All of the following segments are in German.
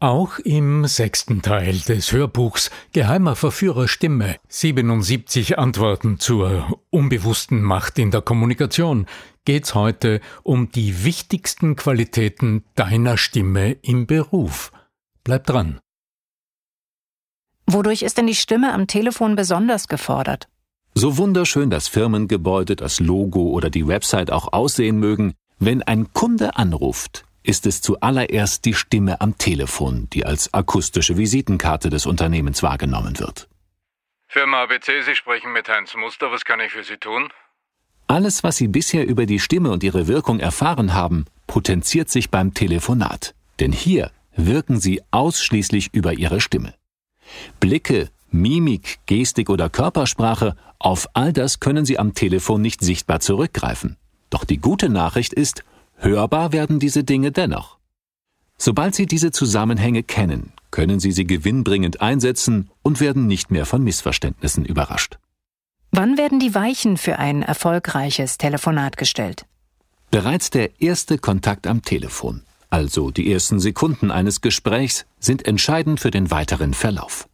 Auch im sechsten Teil des Hörbuchs Geheimer Verführer Stimme 77 Antworten zur unbewussten Macht in der Kommunikation geht's heute um die wichtigsten Qualitäten deiner Stimme im Beruf. Bleib dran. Wodurch ist denn die Stimme am Telefon besonders gefordert? So wunderschön das Firmengebäude, das Logo oder die Website auch aussehen mögen, wenn ein Kunde anruft, ist es zuallererst die Stimme am Telefon, die als akustische Visitenkarte des Unternehmens wahrgenommen wird. Firma ABC, Sie sprechen mit Heinz Muster. Was kann ich für Sie tun? Alles, was Sie bisher über die Stimme und ihre Wirkung erfahren haben, potenziert sich beim Telefonat. Denn hier wirken Sie ausschließlich über Ihre Stimme. Blicke, Mimik, Gestik oder Körpersprache, auf all das können Sie am Telefon nicht sichtbar zurückgreifen. Doch die gute Nachricht ist, Hörbar werden diese Dinge dennoch. Sobald Sie diese Zusammenhänge kennen, können Sie sie gewinnbringend einsetzen und werden nicht mehr von Missverständnissen überrascht. Wann werden die Weichen für ein erfolgreiches Telefonat gestellt? Bereits der erste Kontakt am Telefon, also die ersten Sekunden eines Gesprächs, sind entscheidend für den weiteren Verlauf.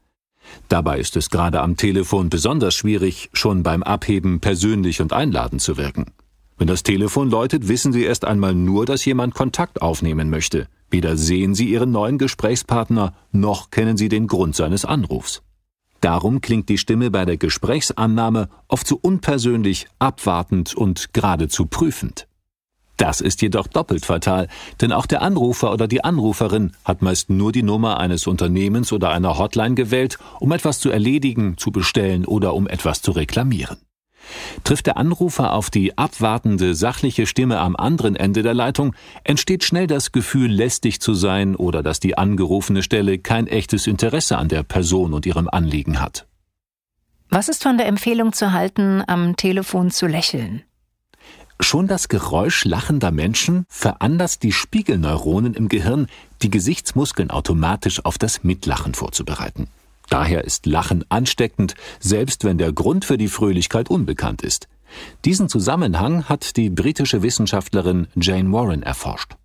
Dabei ist es gerade am Telefon besonders schwierig, schon beim Abheben persönlich und einladend zu wirken. Wenn das Telefon läutet, wissen Sie erst einmal nur, dass jemand Kontakt aufnehmen möchte. Weder sehen Sie Ihren neuen Gesprächspartner, noch kennen Sie den Grund seines Anrufs. Darum klingt die Stimme bei der Gesprächsannahme oft so unpersönlich, abwartend und geradezu prüfend. Das ist jedoch doppelt fatal, denn auch der Anrufer oder die Anruferin hat meist nur die Nummer eines Unternehmens oder einer Hotline gewählt, um etwas zu erledigen, zu bestellen oder um etwas zu reklamieren. Trifft der Anrufer auf die abwartende, sachliche Stimme am anderen Ende der Leitung, entsteht schnell das Gefühl, lästig zu sein oder dass die angerufene Stelle kein echtes Interesse an der Person und ihrem Anliegen hat. Was ist von der Empfehlung zu halten, am Telefon zu lächeln? Schon das Geräusch lachender Menschen veranlasst die Spiegelneuronen im Gehirn, die Gesichtsmuskeln automatisch auf das Mitlachen vorzubereiten. Daher ist Lachen ansteckend, selbst wenn der Grund für die Fröhlichkeit unbekannt ist. Diesen Zusammenhang hat die britische Wissenschaftlerin Jane Warren erforscht.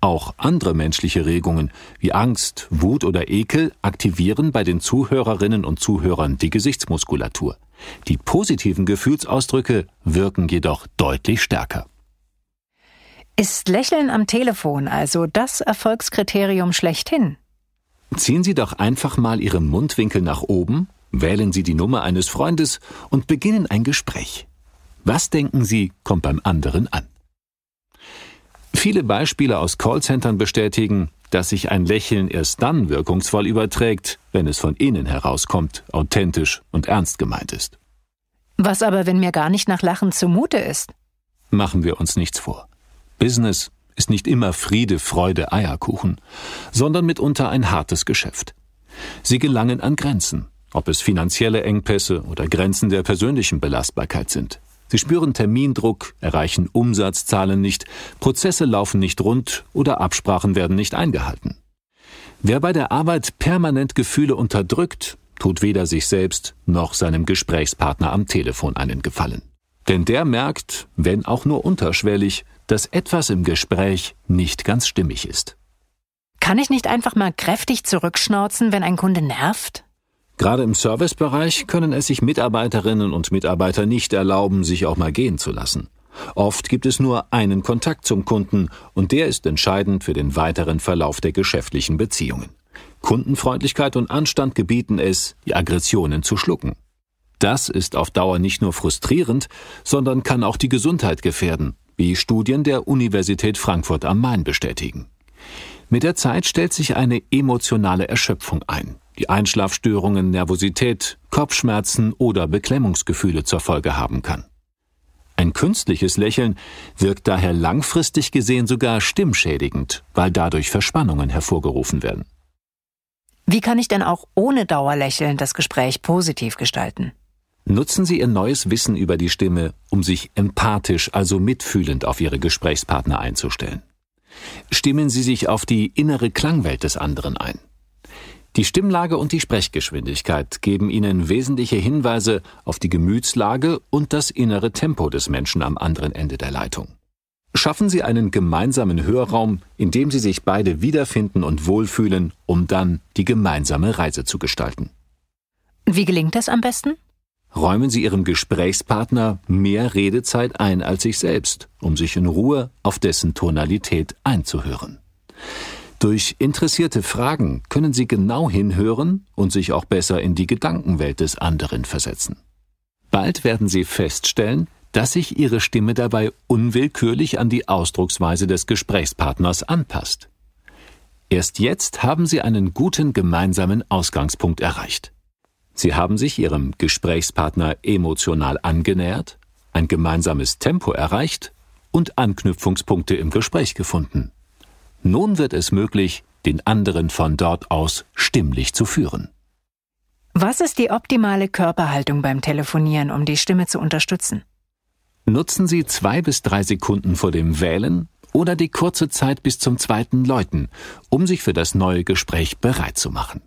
Auch andere menschliche Regungen wie Angst, Wut oder Ekel aktivieren bei den Zuhörerinnen und Zuhörern die Gesichtsmuskulatur. Die positiven Gefühlsausdrücke wirken jedoch deutlich stärker. Ist Lächeln am Telefon also das Erfolgskriterium schlechthin? Ziehen Sie doch einfach mal Ihre Mundwinkel nach oben, wählen Sie die Nummer eines Freundes und beginnen ein Gespräch. Was denken Sie, kommt beim anderen an? Viele Beispiele aus Callcentern bestätigen, dass sich ein Lächeln erst dann wirkungsvoll überträgt, wenn es von innen herauskommt, authentisch und ernst gemeint ist. Was aber, wenn mir gar nicht nach Lachen zumute ist? Machen wir uns nichts vor. Business ist nicht immer Friede, Freude, Eierkuchen, sondern mitunter ein hartes Geschäft. Sie gelangen an Grenzen, ob es finanzielle Engpässe oder Grenzen der persönlichen Belastbarkeit sind. Sie spüren Termindruck, erreichen Umsatzzahlen nicht, Prozesse laufen nicht rund oder Absprachen werden nicht eingehalten. Wer bei der Arbeit permanent Gefühle unterdrückt, tut weder sich selbst noch seinem Gesprächspartner am Telefon einen Gefallen. Denn der merkt, wenn auch nur unterschwellig, dass etwas im Gespräch nicht ganz stimmig ist. Kann ich nicht einfach mal kräftig zurückschnauzen, wenn ein Kunde nervt? Gerade im Servicebereich können es sich Mitarbeiterinnen und Mitarbeiter nicht erlauben, sich auch mal gehen zu lassen. Oft gibt es nur einen Kontakt zum Kunden und der ist entscheidend für den weiteren Verlauf der geschäftlichen Beziehungen. Kundenfreundlichkeit und Anstand gebieten es, die Aggressionen zu schlucken. Das ist auf Dauer nicht nur frustrierend, sondern kann auch die Gesundheit gefährden wie Studien der Universität Frankfurt am Main bestätigen. Mit der Zeit stellt sich eine emotionale Erschöpfung ein, die Einschlafstörungen, Nervosität, Kopfschmerzen oder Beklemmungsgefühle zur Folge haben kann. Ein künstliches Lächeln wirkt daher langfristig gesehen sogar stimmschädigend, weil dadurch Verspannungen hervorgerufen werden. Wie kann ich denn auch ohne Dauerlächeln das Gespräch positiv gestalten? Nutzen Sie Ihr neues Wissen über die Stimme, um sich empathisch, also mitfühlend auf Ihre Gesprächspartner einzustellen. Stimmen Sie sich auf die innere Klangwelt des anderen ein. Die Stimmlage und die Sprechgeschwindigkeit geben Ihnen wesentliche Hinweise auf die Gemütslage und das innere Tempo des Menschen am anderen Ende der Leitung. Schaffen Sie einen gemeinsamen Hörraum, in dem Sie sich beide wiederfinden und wohlfühlen, um dann die gemeinsame Reise zu gestalten. Wie gelingt das am besten? Räumen Sie Ihrem Gesprächspartner mehr Redezeit ein als sich selbst, um sich in Ruhe auf dessen Tonalität einzuhören. Durch interessierte Fragen können Sie genau hinhören und sich auch besser in die Gedankenwelt des anderen versetzen. Bald werden Sie feststellen, dass sich Ihre Stimme dabei unwillkürlich an die Ausdrucksweise des Gesprächspartners anpasst. Erst jetzt haben Sie einen guten gemeinsamen Ausgangspunkt erreicht. Sie haben sich Ihrem Gesprächspartner emotional angenähert, ein gemeinsames Tempo erreicht und Anknüpfungspunkte im Gespräch gefunden. Nun wird es möglich, den anderen von dort aus stimmlich zu führen. Was ist die optimale Körperhaltung beim Telefonieren, um die Stimme zu unterstützen? Nutzen Sie zwei bis drei Sekunden vor dem Wählen oder die kurze Zeit bis zum zweiten Läuten, um sich für das neue Gespräch bereit zu machen.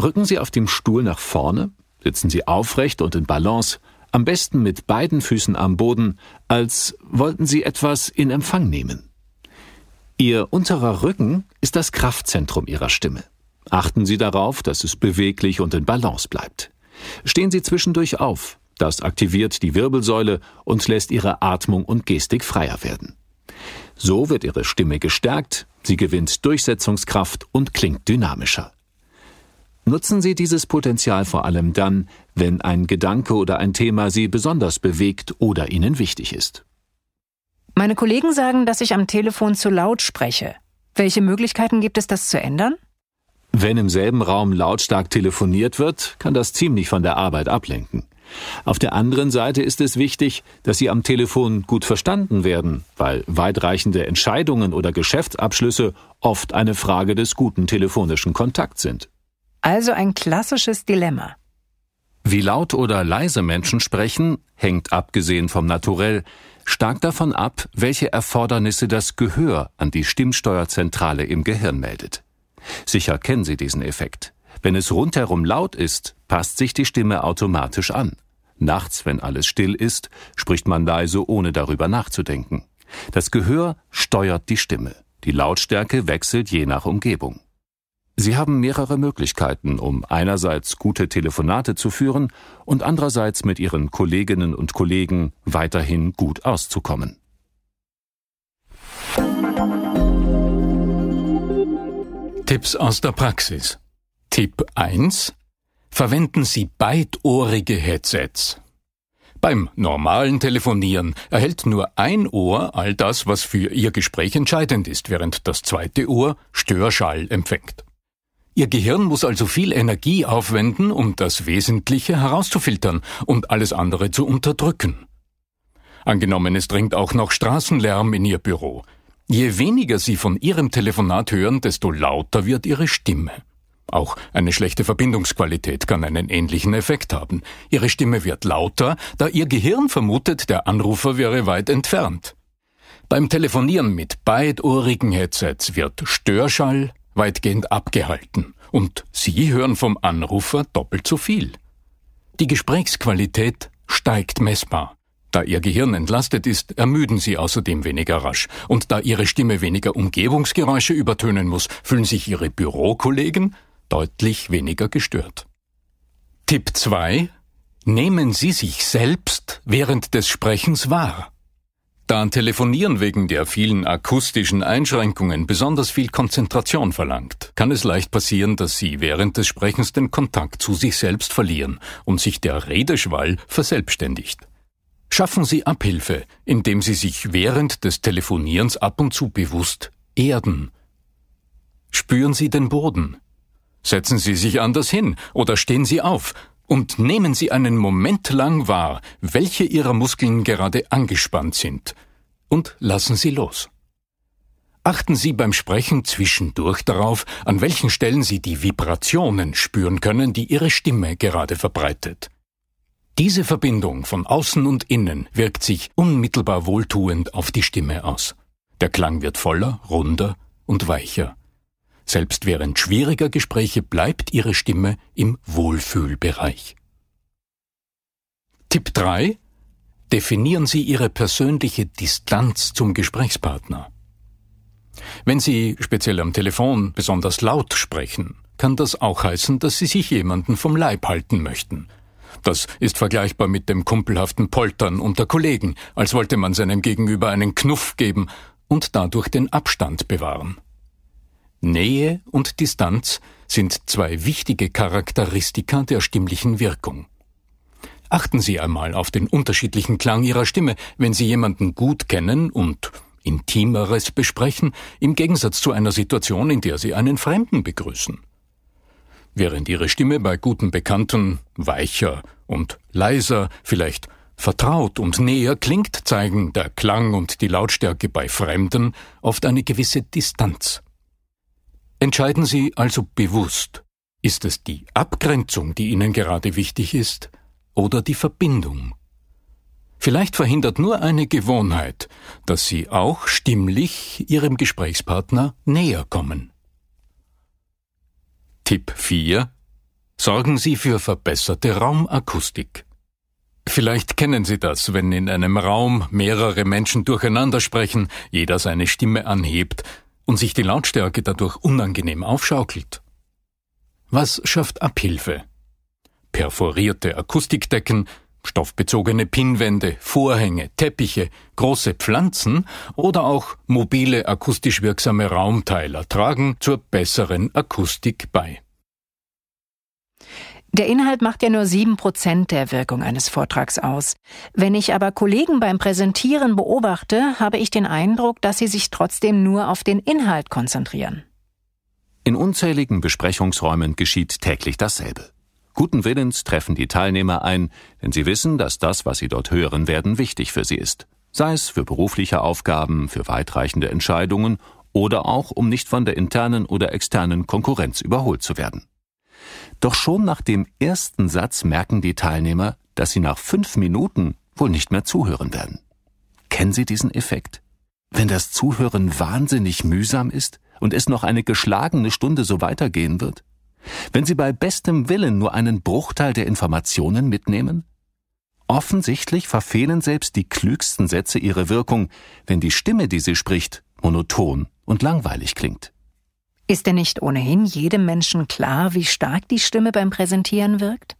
Rücken Sie auf dem Stuhl nach vorne, sitzen Sie aufrecht und in Balance, am besten mit beiden Füßen am Boden, als wollten Sie etwas in Empfang nehmen. Ihr unterer Rücken ist das Kraftzentrum Ihrer Stimme. Achten Sie darauf, dass es beweglich und in Balance bleibt. Stehen Sie zwischendurch auf, das aktiviert die Wirbelsäule und lässt Ihre Atmung und Gestik freier werden. So wird Ihre Stimme gestärkt, sie gewinnt Durchsetzungskraft und klingt dynamischer. Nutzen Sie dieses Potenzial vor allem dann, wenn ein Gedanke oder ein Thema Sie besonders bewegt oder Ihnen wichtig ist. Meine Kollegen sagen, dass ich am Telefon zu laut spreche. Welche Möglichkeiten gibt es, das zu ändern? Wenn im selben Raum lautstark telefoniert wird, kann das ziemlich von der Arbeit ablenken. Auf der anderen Seite ist es wichtig, dass Sie am Telefon gut verstanden werden, weil weitreichende Entscheidungen oder Geschäftsabschlüsse oft eine Frage des guten telefonischen Kontakts sind. Also ein klassisches Dilemma. Wie laut oder leise Menschen sprechen, hängt abgesehen vom Naturell stark davon ab, welche Erfordernisse das Gehör an die Stimmsteuerzentrale im Gehirn meldet. Sicher kennen Sie diesen Effekt. Wenn es rundherum laut ist, passt sich die Stimme automatisch an. Nachts, wenn alles still ist, spricht man leise, ohne darüber nachzudenken. Das Gehör steuert die Stimme. Die Lautstärke wechselt je nach Umgebung. Sie haben mehrere Möglichkeiten, um einerseits gute Telefonate zu führen und andererseits mit Ihren Kolleginnen und Kollegen weiterhin gut auszukommen. Tipps aus der Praxis. Tipp 1. Verwenden Sie beidohrige Headsets. Beim normalen Telefonieren erhält nur ein Ohr all das, was für Ihr Gespräch entscheidend ist, während das zweite Ohr Störschall empfängt. Ihr Gehirn muss also viel Energie aufwenden, um das Wesentliche herauszufiltern und alles andere zu unterdrücken. Angenommen, es dringt auch noch Straßenlärm in Ihr Büro. Je weniger Sie von Ihrem Telefonat hören, desto lauter wird Ihre Stimme. Auch eine schlechte Verbindungsqualität kann einen ähnlichen Effekt haben. Ihre Stimme wird lauter, da Ihr Gehirn vermutet, der Anrufer wäre weit entfernt. Beim Telefonieren mit beidohrigen Headsets wird Störschall, weitgehend abgehalten und Sie hören vom Anrufer doppelt so viel. Die Gesprächsqualität steigt messbar. Da Ihr Gehirn entlastet ist, ermüden Sie außerdem weniger rasch. Und da Ihre Stimme weniger Umgebungsgeräusche übertönen muss, fühlen sich Ihre Bürokollegen deutlich weniger gestört. Tipp 2. Nehmen Sie sich selbst während des Sprechens wahr. Da Telefonieren wegen der vielen akustischen Einschränkungen besonders viel Konzentration verlangt, kann es leicht passieren, dass Sie während des Sprechens den Kontakt zu sich selbst verlieren und sich der Redeschwall verselbstständigt. Schaffen Sie Abhilfe, indem Sie sich während des Telefonierens ab und zu bewusst erden. Spüren Sie den Boden. Setzen Sie sich anders hin oder stehen Sie auf und nehmen Sie einen Moment lang wahr, welche Ihrer Muskeln gerade angespannt sind, und lassen Sie los. Achten Sie beim Sprechen zwischendurch darauf, an welchen Stellen Sie die Vibrationen spüren können, die Ihre Stimme gerade verbreitet. Diese Verbindung von außen und innen wirkt sich unmittelbar wohltuend auf die Stimme aus. Der Klang wird voller, runder und weicher. Selbst während schwieriger Gespräche bleibt Ihre Stimme im Wohlfühlbereich. Tipp 3. definieren Sie Ihre persönliche Distanz zum Gesprächspartner. Wenn Sie speziell am Telefon besonders laut sprechen, kann das auch heißen, dass Sie sich jemanden vom Leib halten möchten. Das ist vergleichbar mit dem kumpelhaften Poltern unter Kollegen, als wollte man seinem Gegenüber einen Knuff geben und dadurch den Abstand bewahren. Nähe und Distanz sind zwei wichtige Charakteristika der stimmlichen Wirkung. Achten Sie einmal auf den unterschiedlichen Klang Ihrer Stimme, wenn Sie jemanden gut kennen und Intimeres besprechen, im Gegensatz zu einer Situation, in der Sie einen Fremden begrüßen. Während Ihre Stimme bei guten Bekannten weicher und leiser, vielleicht vertraut und näher klingt, zeigen der Klang und die Lautstärke bei Fremden oft eine gewisse Distanz. Entscheiden Sie also bewusst, ist es die Abgrenzung, die Ihnen gerade wichtig ist, oder die Verbindung? Vielleicht verhindert nur eine Gewohnheit, dass Sie auch stimmlich Ihrem Gesprächspartner näher kommen. Tipp 4 Sorgen Sie für verbesserte Raumakustik. Vielleicht kennen Sie das, wenn in einem Raum mehrere Menschen durcheinander sprechen, jeder seine Stimme anhebt und sich die Lautstärke dadurch unangenehm aufschaukelt. Was schafft Abhilfe? Perforierte Akustikdecken, stoffbezogene Pinnwände, Vorhänge, Teppiche, große Pflanzen oder auch mobile akustisch wirksame Raumteiler tragen zur besseren Akustik bei. Der Inhalt macht ja nur sieben Prozent der Wirkung eines Vortrags aus. Wenn ich aber Kollegen beim Präsentieren beobachte, habe ich den Eindruck, dass sie sich trotzdem nur auf den Inhalt konzentrieren. In unzähligen Besprechungsräumen geschieht täglich dasselbe. Guten Willens treffen die Teilnehmer ein, denn sie wissen, dass das, was sie dort hören werden, wichtig für sie ist. Sei es für berufliche Aufgaben, für weitreichende Entscheidungen oder auch, um nicht von der internen oder externen Konkurrenz überholt zu werden. Doch schon nach dem ersten Satz merken die Teilnehmer, dass sie nach fünf Minuten wohl nicht mehr zuhören werden. Kennen Sie diesen Effekt? Wenn das Zuhören wahnsinnig mühsam ist und es noch eine geschlagene Stunde so weitergehen wird? Wenn Sie bei bestem Willen nur einen Bruchteil der Informationen mitnehmen? Offensichtlich verfehlen selbst die klügsten Sätze ihre Wirkung, wenn die Stimme, die sie spricht, monoton und langweilig klingt. Ist denn nicht ohnehin jedem Menschen klar, wie stark die Stimme beim Präsentieren wirkt?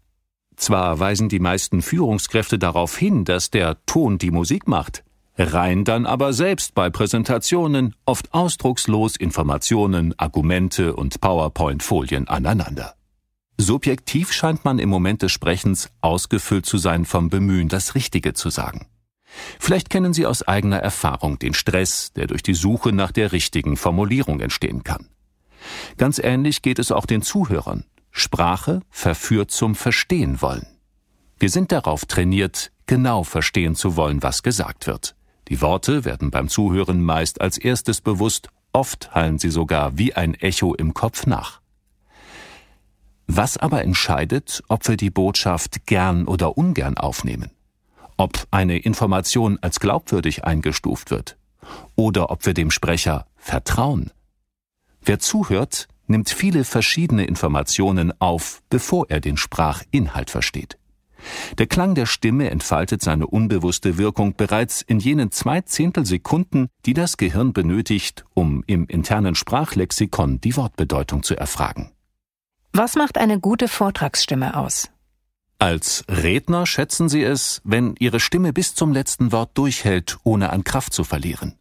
Zwar weisen die meisten Führungskräfte darauf hin, dass der Ton die Musik macht, rein dann aber selbst bei Präsentationen oft ausdruckslos Informationen, Argumente und PowerPoint-Folien aneinander. Subjektiv scheint man im Moment des Sprechens ausgefüllt zu sein vom Bemühen, das Richtige zu sagen. Vielleicht kennen Sie aus eigener Erfahrung den Stress, der durch die Suche nach der richtigen Formulierung entstehen kann. Ganz ähnlich geht es auch den Zuhörern. Sprache verführt zum Verstehen wollen. Wir sind darauf trainiert, genau verstehen zu wollen, was gesagt wird. Die Worte werden beim Zuhören meist als erstes bewusst, oft hallen sie sogar wie ein Echo im Kopf nach. Was aber entscheidet, ob wir die Botschaft gern oder ungern aufnehmen? Ob eine Information als glaubwürdig eingestuft wird? Oder ob wir dem Sprecher vertrauen? Wer zuhört, nimmt viele verschiedene Informationen auf, bevor er den Sprachinhalt versteht. Der Klang der Stimme entfaltet seine unbewusste Wirkung bereits in jenen zwei Zehntelsekunden, die das Gehirn benötigt, um im internen Sprachlexikon die Wortbedeutung zu erfragen. Was macht eine gute Vortragsstimme aus? Als Redner schätzen Sie es, wenn Ihre Stimme bis zum letzten Wort durchhält, ohne an Kraft zu verlieren.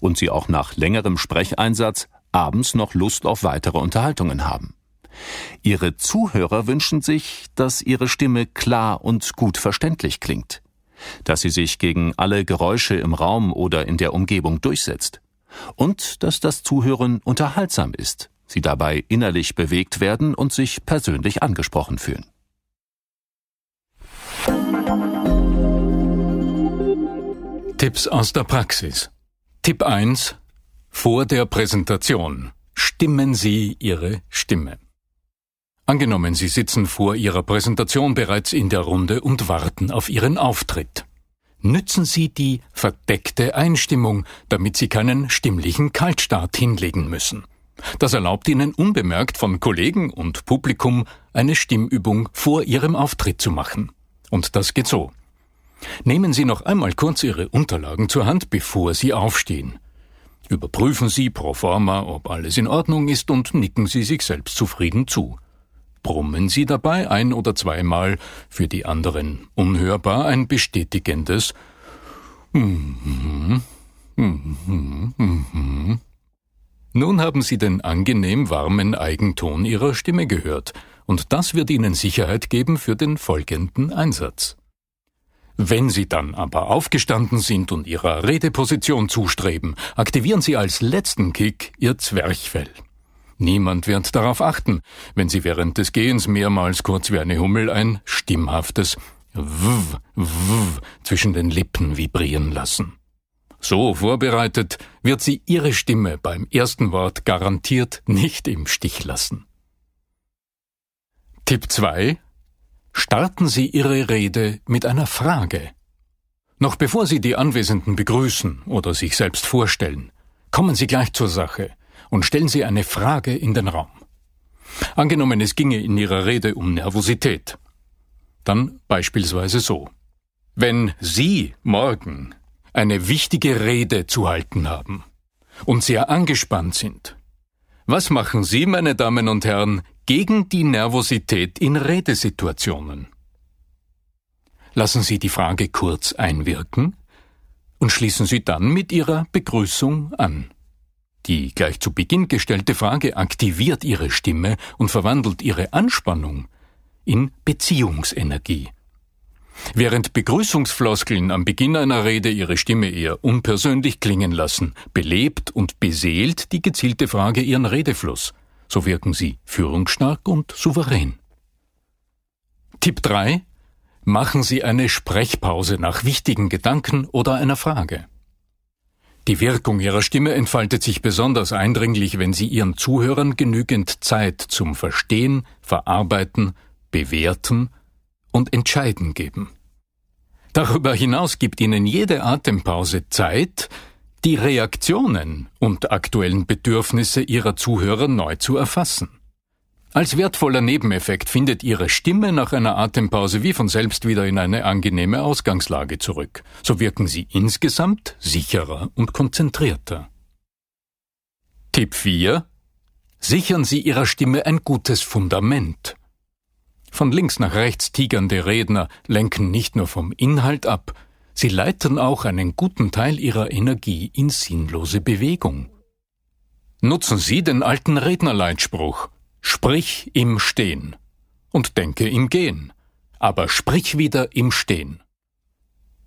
Und Sie auch nach längerem Sprecheinsatz abends noch Lust auf weitere Unterhaltungen haben. Ihre Zuhörer wünschen sich, dass ihre Stimme klar und gut verständlich klingt, dass sie sich gegen alle Geräusche im Raum oder in der Umgebung durchsetzt und dass das Zuhören unterhaltsam ist, sie dabei innerlich bewegt werden und sich persönlich angesprochen fühlen. Tipps aus der Praxis. Tipp 1 vor der Präsentation stimmen Sie Ihre Stimme. Angenommen, Sie sitzen vor Ihrer Präsentation bereits in der Runde und warten auf Ihren Auftritt. Nützen Sie die verdeckte Einstimmung, damit Sie keinen stimmlichen Kaltstart hinlegen müssen. Das erlaubt Ihnen unbemerkt von Kollegen und Publikum eine Stimmübung vor Ihrem Auftritt zu machen. Und das geht so. Nehmen Sie noch einmal kurz Ihre Unterlagen zur Hand, bevor Sie aufstehen. Überprüfen Sie pro forma, ob alles in Ordnung ist und nicken Sie sich selbst zufrieden zu. Brummen Sie dabei ein oder zweimal, für die anderen unhörbar ein bestätigendes Mhm. Mhm. Mhm. Nun haben Sie den angenehm warmen Eigenton Ihrer Stimme gehört, und das wird Ihnen Sicherheit geben für den folgenden Einsatz. Wenn Sie dann aber aufgestanden sind und Ihrer Redeposition zustreben, aktivieren Sie als letzten Kick Ihr Zwerchfell. Niemand wird darauf achten, wenn Sie während des Gehens mehrmals kurz wie eine Hummel ein stimmhaftes Ww, Ww zwischen den Lippen vibrieren lassen. So vorbereitet wird sie Ihre Stimme beim ersten Wort garantiert nicht im Stich lassen. Tipp 2 starten Sie Ihre Rede mit einer Frage. Noch bevor Sie die Anwesenden begrüßen oder sich selbst vorstellen, kommen Sie gleich zur Sache und stellen Sie eine Frage in den Raum. Angenommen, es ginge in Ihrer Rede um Nervosität. Dann beispielsweise so. Wenn Sie morgen eine wichtige Rede zu halten haben und sehr angespannt sind, was machen Sie, meine Damen und Herren, gegen die Nervosität in Redesituationen. Lassen Sie die Frage kurz einwirken und schließen Sie dann mit Ihrer Begrüßung an. Die gleich zu Beginn gestellte Frage aktiviert Ihre Stimme und verwandelt Ihre Anspannung in Beziehungsenergie. Während Begrüßungsfloskeln am Beginn einer Rede ihre Stimme eher unpersönlich klingen lassen, belebt und beseelt die gezielte Frage ihren Redefluss so wirken sie führungsstark und souverän. Tipp 3. Machen Sie eine Sprechpause nach wichtigen Gedanken oder einer Frage. Die Wirkung Ihrer Stimme entfaltet sich besonders eindringlich, wenn Sie Ihren Zuhörern genügend Zeit zum Verstehen, Verarbeiten, Bewerten und Entscheiden geben. Darüber hinaus gibt Ihnen jede Atempause Zeit, die Reaktionen und aktuellen Bedürfnisse ihrer Zuhörer neu zu erfassen. Als wertvoller Nebeneffekt findet Ihre Stimme nach einer Atempause wie von selbst wieder in eine angenehme Ausgangslage zurück. So wirken Sie insgesamt sicherer und konzentrierter. Tipp 4. Sichern Sie Ihrer Stimme ein gutes Fundament. Von links nach rechts tigernde Redner lenken nicht nur vom Inhalt ab, Sie leiten auch einen guten Teil ihrer Energie in sinnlose Bewegung. Nutzen Sie den alten Rednerleitspruch Sprich im Stehen und denke im Gehen, aber sprich wieder im Stehen.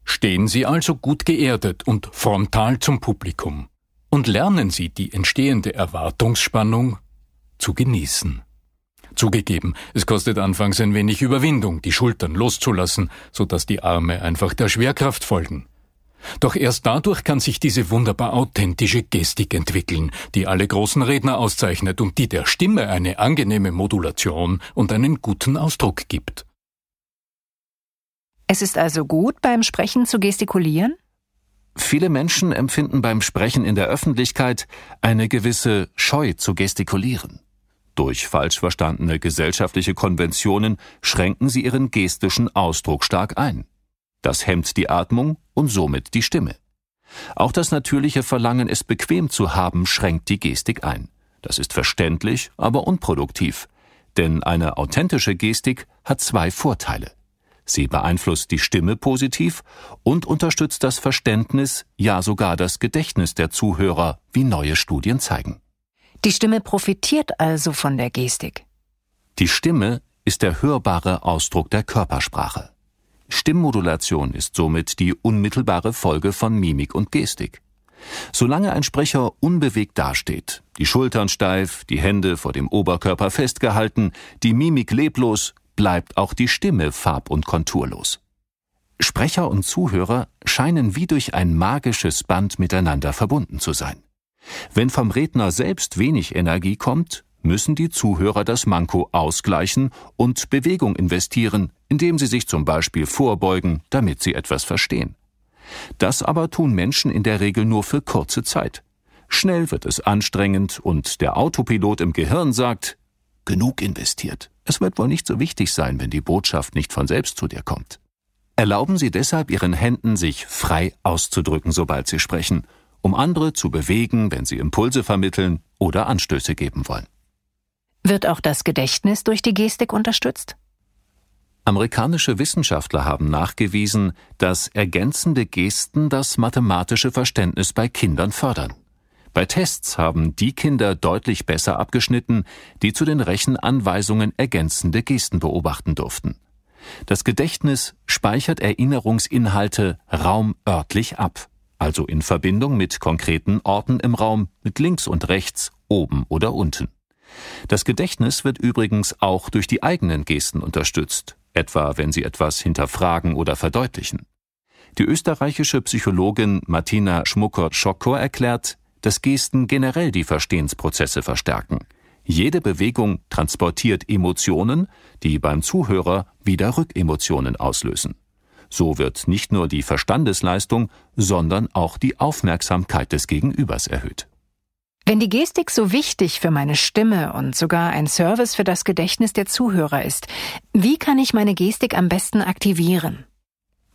Stehen Sie also gut geerdet und frontal zum Publikum und lernen Sie die entstehende Erwartungsspannung zu genießen. Zugegeben, es kostet anfangs ein wenig Überwindung, die Schultern loszulassen, so dass die Arme einfach der Schwerkraft folgen. Doch erst dadurch kann sich diese wunderbar authentische Gestik entwickeln, die alle großen Redner auszeichnet und die der Stimme eine angenehme Modulation und einen guten Ausdruck gibt. Es ist also gut, beim Sprechen zu gestikulieren? Viele Menschen empfinden beim Sprechen in der Öffentlichkeit eine gewisse Scheu zu gestikulieren. Durch falsch verstandene gesellschaftliche Konventionen schränken sie ihren gestischen Ausdruck stark ein. Das hemmt die Atmung und somit die Stimme. Auch das natürliche Verlangen, es bequem zu haben, schränkt die Gestik ein. Das ist verständlich, aber unproduktiv. Denn eine authentische Gestik hat zwei Vorteile. Sie beeinflusst die Stimme positiv und unterstützt das Verständnis, ja sogar das Gedächtnis der Zuhörer, wie neue Studien zeigen. Die Stimme profitiert also von der Gestik. Die Stimme ist der hörbare Ausdruck der Körpersprache. Stimmmodulation ist somit die unmittelbare Folge von Mimik und Gestik. Solange ein Sprecher unbewegt dasteht, die Schultern steif, die Hände vor dem Oberkörper festgehalten, die Mimik leblos, bleibt auch die Stimme farb- und konturlos. Sprecher und Zuhörer scheinen wie durch ein magisches Band miteinander verbunden zu sein. Wenn vom Redner selbst wenig Energie kommt, müssen die Zuhörer das Manko ausgleichen und Bewegung investieren, indem sie sich zum Beispiel vorbeugen, damit sie etwas verstehen. Das aber tun Menschen in der Regel nur für kurze Zeit. Schnell wird es anstrengend und der Autopilot im Gehirn sagt, genug investiert. Es wird wohl nicht so wichtig sein, wenn die Botschaft nicht von selbst zu dir kommt. Erlauben Sie deshalb Ihren Händen, sich frei auszudrücken, sobald Sie sprechen, um andere zu bewegen, wenn Sie Impulse vermitteln oder Anstöße geben wollen. Wird auch das Gedächtnis durch die Gestik unterstützt? Amerikanische Wissenschaftler haben nachgewiesen, dass ergänzende Gesten das mathematische Verständnis bei Kindern fördern. Bei Tests haben die Kinder deutlich besser abgeschnitten, die zu den Rechenanweisungen ergänzende Gesten beobachten durften. Das Gedächtnis speichert Erinnerungsinhalte raumörtlich ab, also in Verbindung mit konkreten Orten im Raum, mit links und rechts, oben oder unten. Das Gedächtnis wird übrigens auch durch die eigenen Gesten unterstützt, etwa wenn sie etwas hinterfragen oder verdeutlichen. Die österreichische Psychologin Martina Schmucker-Schokor erklärt, dass Gesten generell die Verstehensprozesse verstärken. Jede Bewegung transportiert Emotionen, die beim Zuhörer wieder Rückemotionen auslösen. So wird nicht nur die Verstandesleistung, sondern auch die Aufmerksamkeit des Gegenübers erhöht. Wenn die Gestik so wichtig für meine Stimme und sogar ein Service für das Gedächtnis der Zuhörer ist, wie kann ich meine Gestik am besten aktivieren?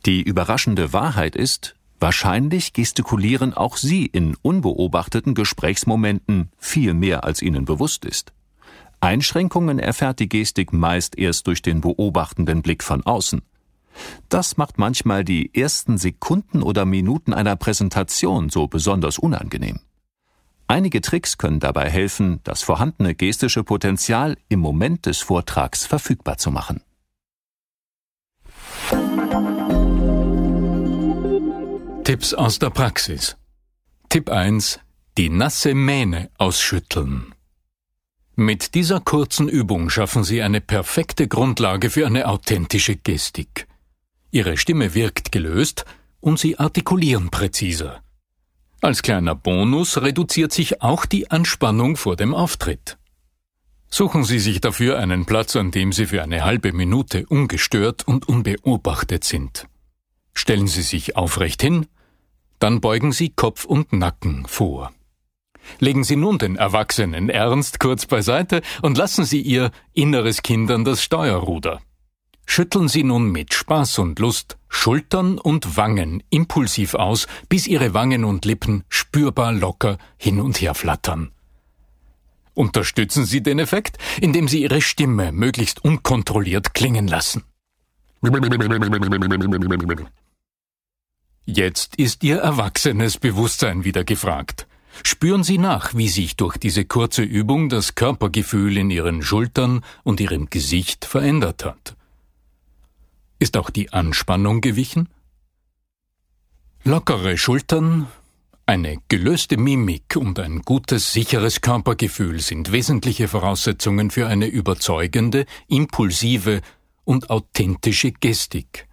Die überraschende Wahrheit ist, wahrscheinlich gestikulieren auch Sie in unbeobachteten Gesprächsmomenten viel mehr, als Ihnen bewusst ist. Einschränkungen erfährt die Gestik meist erst durch den beobachtenden Blick von außen. Das macht manchmal die ersten Sekunden oder Minuten einer Präsentation so besonders unangenehm. Einige Tricks können dabei helfen, das vorhandene gestische Potenzial im Moment des Vortrags verfügbar zu machen. Tipps aus der Praxis. Tipp 1. Die nasse Mähne ausschütteln. Mit dieser kurzen Übung schaffen Sie eine perfekte Grundlage für eine authentische Gestik. Ihre Stimme wirkt gelöst und Sie artikulieren präziser. Als kleiner Bonus reduziert sich auch die Anspannung vor dem Auftritt. Suchen Sie sich dafür einen Platz, an dem Sie für eine halbe Minute ungestört und unbeobachtet sind. Stellen Sie sich aufrecht hin, dann beugen Sie Kopf und Nacken vor. Legen Sie nun den Erwachsenen Ernst kurz beiseite und lassen Sie Ihr inneres Kind an das Steuerruder. Schütteln Sie nun mit Spaß und Lust Schultern und Wangen impulsiv aus, bis Ihre Wangen und Lippen spürbar locker hin und her flattern. Unterstützen Sie den Effekt, indem Sie Ihre Stimme möglichst unkontrolliert klingen lassen. Jetzt ist Ihr erwachsenes Bewusstsein wieder gefragt. Spüren Sie nach, wie sich durch diese kurze Übung das Körpergefühl in Ihren Schultern und Ihrem Gesicht verändert hat. Ist auch die Anspannung gewichen? Lockere Schultern, eine gelöste Mimik und ein gutes, sicheres Körpergefühl sind wesentliche Voraussetzungen für eine überzeugende, impulsive und authentische Gestik.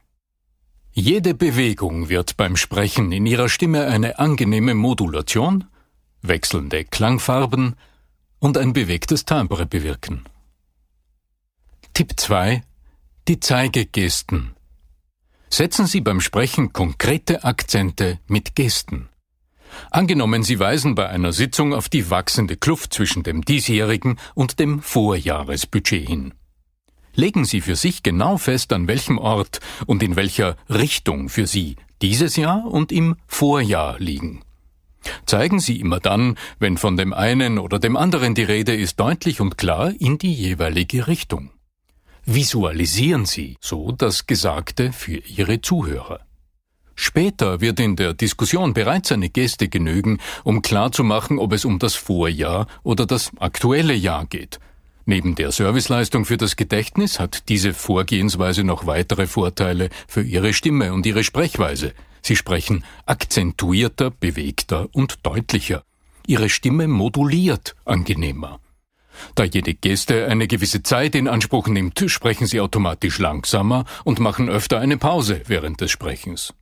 Jede Bewegung wird beim Sprechen in ihrer Stimme eine angenehme Modulation, wechselnde Klangfarben und ein bewegtes Timbre bewirken. Tipp 2 die Zeigegesten. Setzen Sie beim Sprechen konkrete Akzente mit Gesten. Angenommen, Sie weisen bei einer Sitzung auf die wachsende Kluft zwischen dem diesjährigen und dem Vorjahresbudget hin. Legen Sie für sich genau fest, an welchem Ort und in welcher Richtung für Sie dieses Jahr und im Vorjahr liegen. Zeigen Sie immer dann, wenn von dem einen oder dem anderen die Rede ist, deutlich und klar in die jeweilige Richtung. Visualisieren Sie so das Gesagte für Ihre Zuhörer. Später wird in der Diskussion bereits eine Geste genügen, um klarzumachen, ob es um das Vorjahr oder das aktuelle Jahr geht. Neben der Serviceleistung für das Gedächtnis hat diese Vorgehensweise noch weitere Vorteile für Ihre Stimme und Ihre Sprechweise. Sie sprechen akzentuierter, bewegter und deutlicher. Ihre Stimme moduliert angenehmer. Da jede Geste eine gewisse Zeit in Anspruch nimmt, sprechen Sie automatisch langsamer und machen öfter eine Pause während des Sprechens.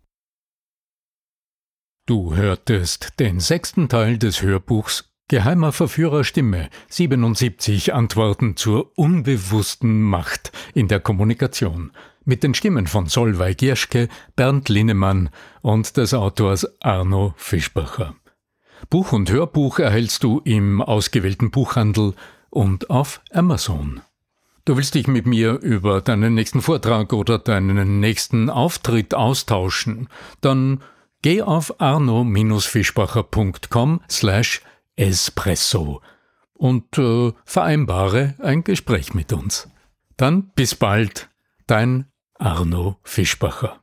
Du hörtest den sechsten Teil des Hörbuchs Geheimer Verführer Stimme 77 Antworten zur unbewussten Macht in der Kommunikation mit den Stimmen von Solveig Gierschke, Bernd Linnemann und des Autors Arno Fischbacher. Buch und Hörbuch erhältst du im ausgewählten Buchhandel und auf Amazon. Du willst dich mit mir über deinen nächsten Vortrag oder deinen nächsten Auftritt austauschen? Dann geh auf arno-fischbacher.com slash espresso und äh, vereinbare ein Gespräch mit uns. Dann bis bald, dein Arno Fischbacher.